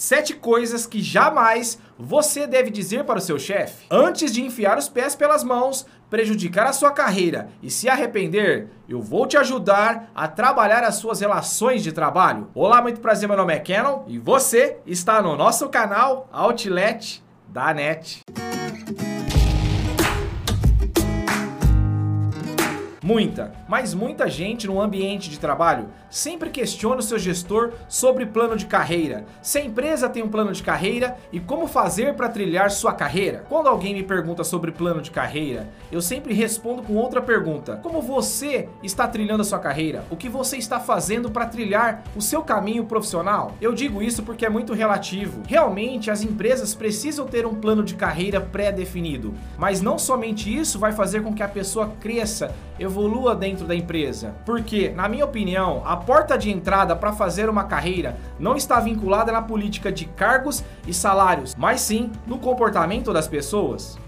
Sete coisas que jamais você deve dizer para o seu chefe. Antes de enfiar os pés pelas mãos, prejudicar a sua carreira e se arrepender, eu vou te ajudar a trabalhar as suas relações de trabalho. Olá, muito prazer, meu nome é Canon e você está no nosso canal Outlet da NET. Muita, mas muita gente no ambiente de trabalho sempre questiona o seu gestor sobre plano de carreira. Se a empresa tem um plano de carreira e como fazer para trilhar sua carreira. Quando alguém me pergunta sobre plano de carreira, eu sempre respondo com outra pergunta: Como você está trilhando a sua carreira? O que você está fazendo para trilhar o seu caminho profissional? Eu digo isso porque é muito relativo. Realmente as empresas precisam ter um plano de carreira pré-definido, mas não somente isso vai fazer com que a pessoa cresça, evolua evolua dentro da empresa. Porque, na minha opinião, a porta de entrada para fazer uma carreira não está vinculada na política de cargos e salários, mas sim no comportamento das pessoas.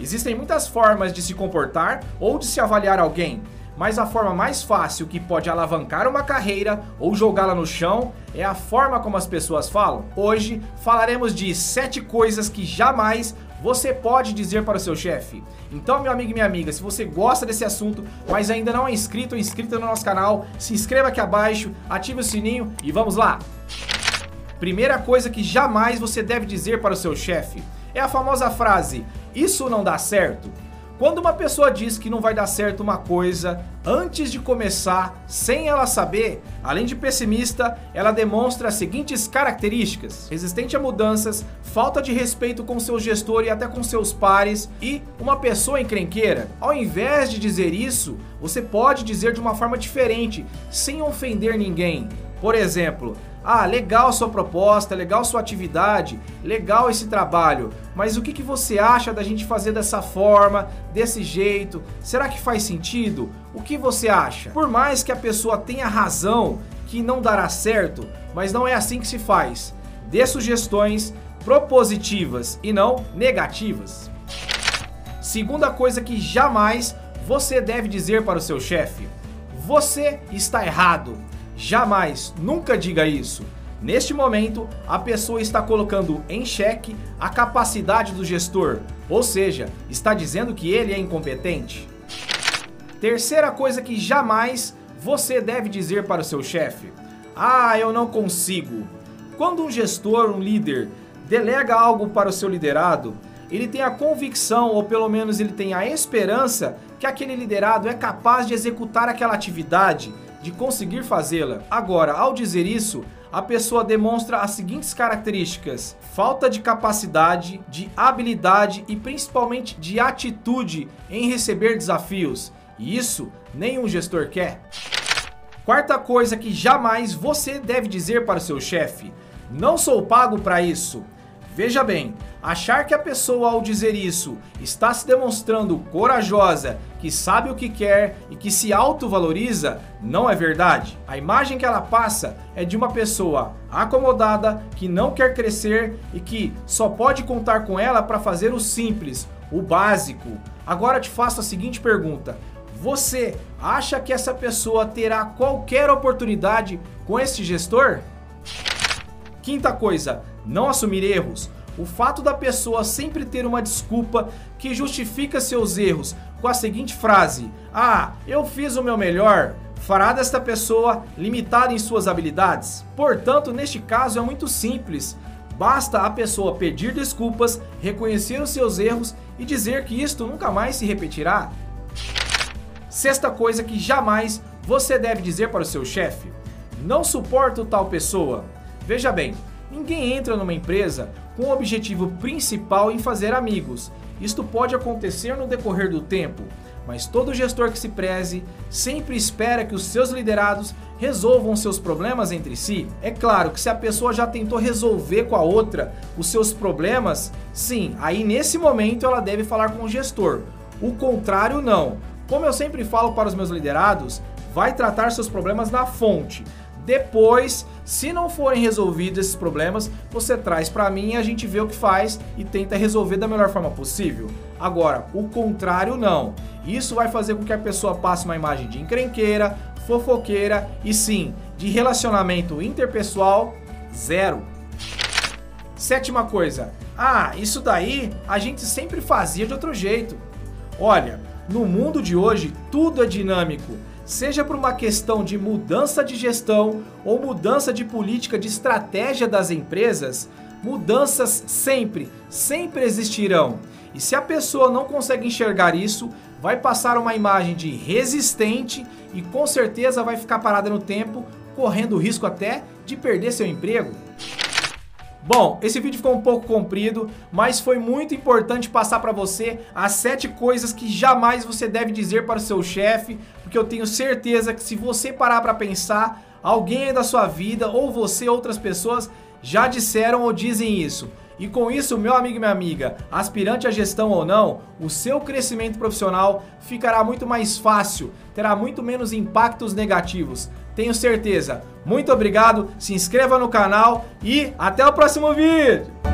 Existem muitas formas de se comportar ou de se avaliar alguém, mas a forma mais fácil que pode alavancar uma carreira ou jogá-la no chão é a forma como as pessoas falam. Hoje falaremos de 7 coisas que jamais você pode dizer para o seu chefe. Então, meu amigo e minha amiga, se você gosta desse assunto, mas ainda não é inscrito ou inscrita no nosso canal, se inscreva aqui abaixo, ative o sininho e vamos lá! Primeira coisa que jamais você deve dizer para o seu chefe é a famosa frase: Isso não dá certo. Quando uma pessoa diz que não vai dar certo uma coisa antes de começar, sem ela saber, além de pessimista, ela demonstra as seguintes características: resistente a mudanças, falta de respeito com seu gestor e até com seus pares e uma pessoa encrenqueira. Ao invés de dizer isso, você pode dizer de uma forma diferente, sem ofender ninguém. Por exemplo, ah, legal sua proposta, legal sua atividade, legal esse trabalho, mas o que, que você acha da gente fazer dessa forma, desse jeito? Será que faz sentido? O que você acha? Por mais que a pessoa tenha razão que não dará certo, mas não é assim que se faz. Dê sugestões propositivas e não negativas. Segunda coisa que jamais você deve dizer para o seu chefe: você está errado. Jamais, nunca diga isso. Neste momento, a pessoa está colocando em xeque a capacidade do gestor, ou seja, está dizendo que ele é incompetente. Terceira coisa que jamais você deve dizer para o seu chefe: Ah, eu não consigo. Quando um gestor, um líder, delega algo para o seu liderado, ele tem a convicção, ou pelo menos ele tem a esperança, que aquele liderado é capaz de executar aquela atividade de conseguir fazê-la. Agora, ao dizer isso, a pessoa demonstra as seguintes características: falta de capacidade, de habilidade e principalmente de atitude em receber desafios. E isso nenhum gestor quer. Quarta coisa que jamais você deve dizer para o seu chefe: não sou pago para isso. Veja bem, achar que a pessoa ao dizer isso está se demonstrando corajosa, que sabe o que quer e que se autovaloriza, não é verdade. A imagem que ela passa é de uma pessoa acomodada, que não quer crescer e que só pode contar com ela para fazer o simples, o básico. Agora te faço a seguinte pergunta: você acha que essa pessoa terá qualquer oportunidade com esse gestor? Quinta coisa, não assumir erros. O fato da pessoa sempre ter uma desculpa que justifica seus erros com a seguinte frase: Ah, eu fiz o meu melhor, fará desta pessoa limitada em suas habilidades. Portanto, neste caso é muito simples. Basta a pessoa pedir desculpas, reconhecer os seus erros e dizer que isto nunca mais se repetirá. Sexta coisa que jamais você deve dizer para o seu chefe: Não suporto tal pessoa. Veja bem, ninguém entra numa empresa com o objetivo principal em fazer amigos. Isto pode acontecer no decorrer do tempo, mas todo gestor que se preze sempre espera que os seus liderados resolvam seus problemas entre si. É claro que se a pessoa já tentou resolver com a outra os seus problemas, sim, aí nesse momento ela deve falar com o gestor. O contrário, não. Como eu sempre falo para os meus liderados, vai tratar seus problemas na fonte. Depois, se não forem resolvidos esses problemas, você traz para mim e a gente vê o que faz e tenta resolver da melhor forma possível. Agora, o contrário não. Isso vai fazer com que a pessoa passe uma imagem de encrenqueira, fofoqueira e sim, de relacionamento interpessoal zero. Sétima coisa, ah, isso daí a gente sempre fazia de outro jeito. Olha, no mundo de hoje tudo é dinâmico, seja por uma questão de mudança de gestão ou mudança de política de estratégia das empresas, mudanças sempre, sempre existirão. E se a pessoa não consegue enxergar isso, vai passar uma imagem de resistente e com certeza vai ficar parada no tempo, correndo o risco até de perder seu emprego. Bom, esse vídeo ficou um pouco comprido, mas foi muito importante passar para você as sete coisas que jamais você deve dizer para o seu chefe, porque eu tenho certeza que se você parar para pensar, alguém da sua vida ou você outras pessoas já disseram ou dizem isso. E com isso, meu amigo e minha amiga, aspirante à gestão ou não, o seu crescimento profissional ficará muito mais fácil, terá muito menos impactos negativos. Tenho certeza. Muito obrigado, se inscreva no canal e até o próximo vídeo!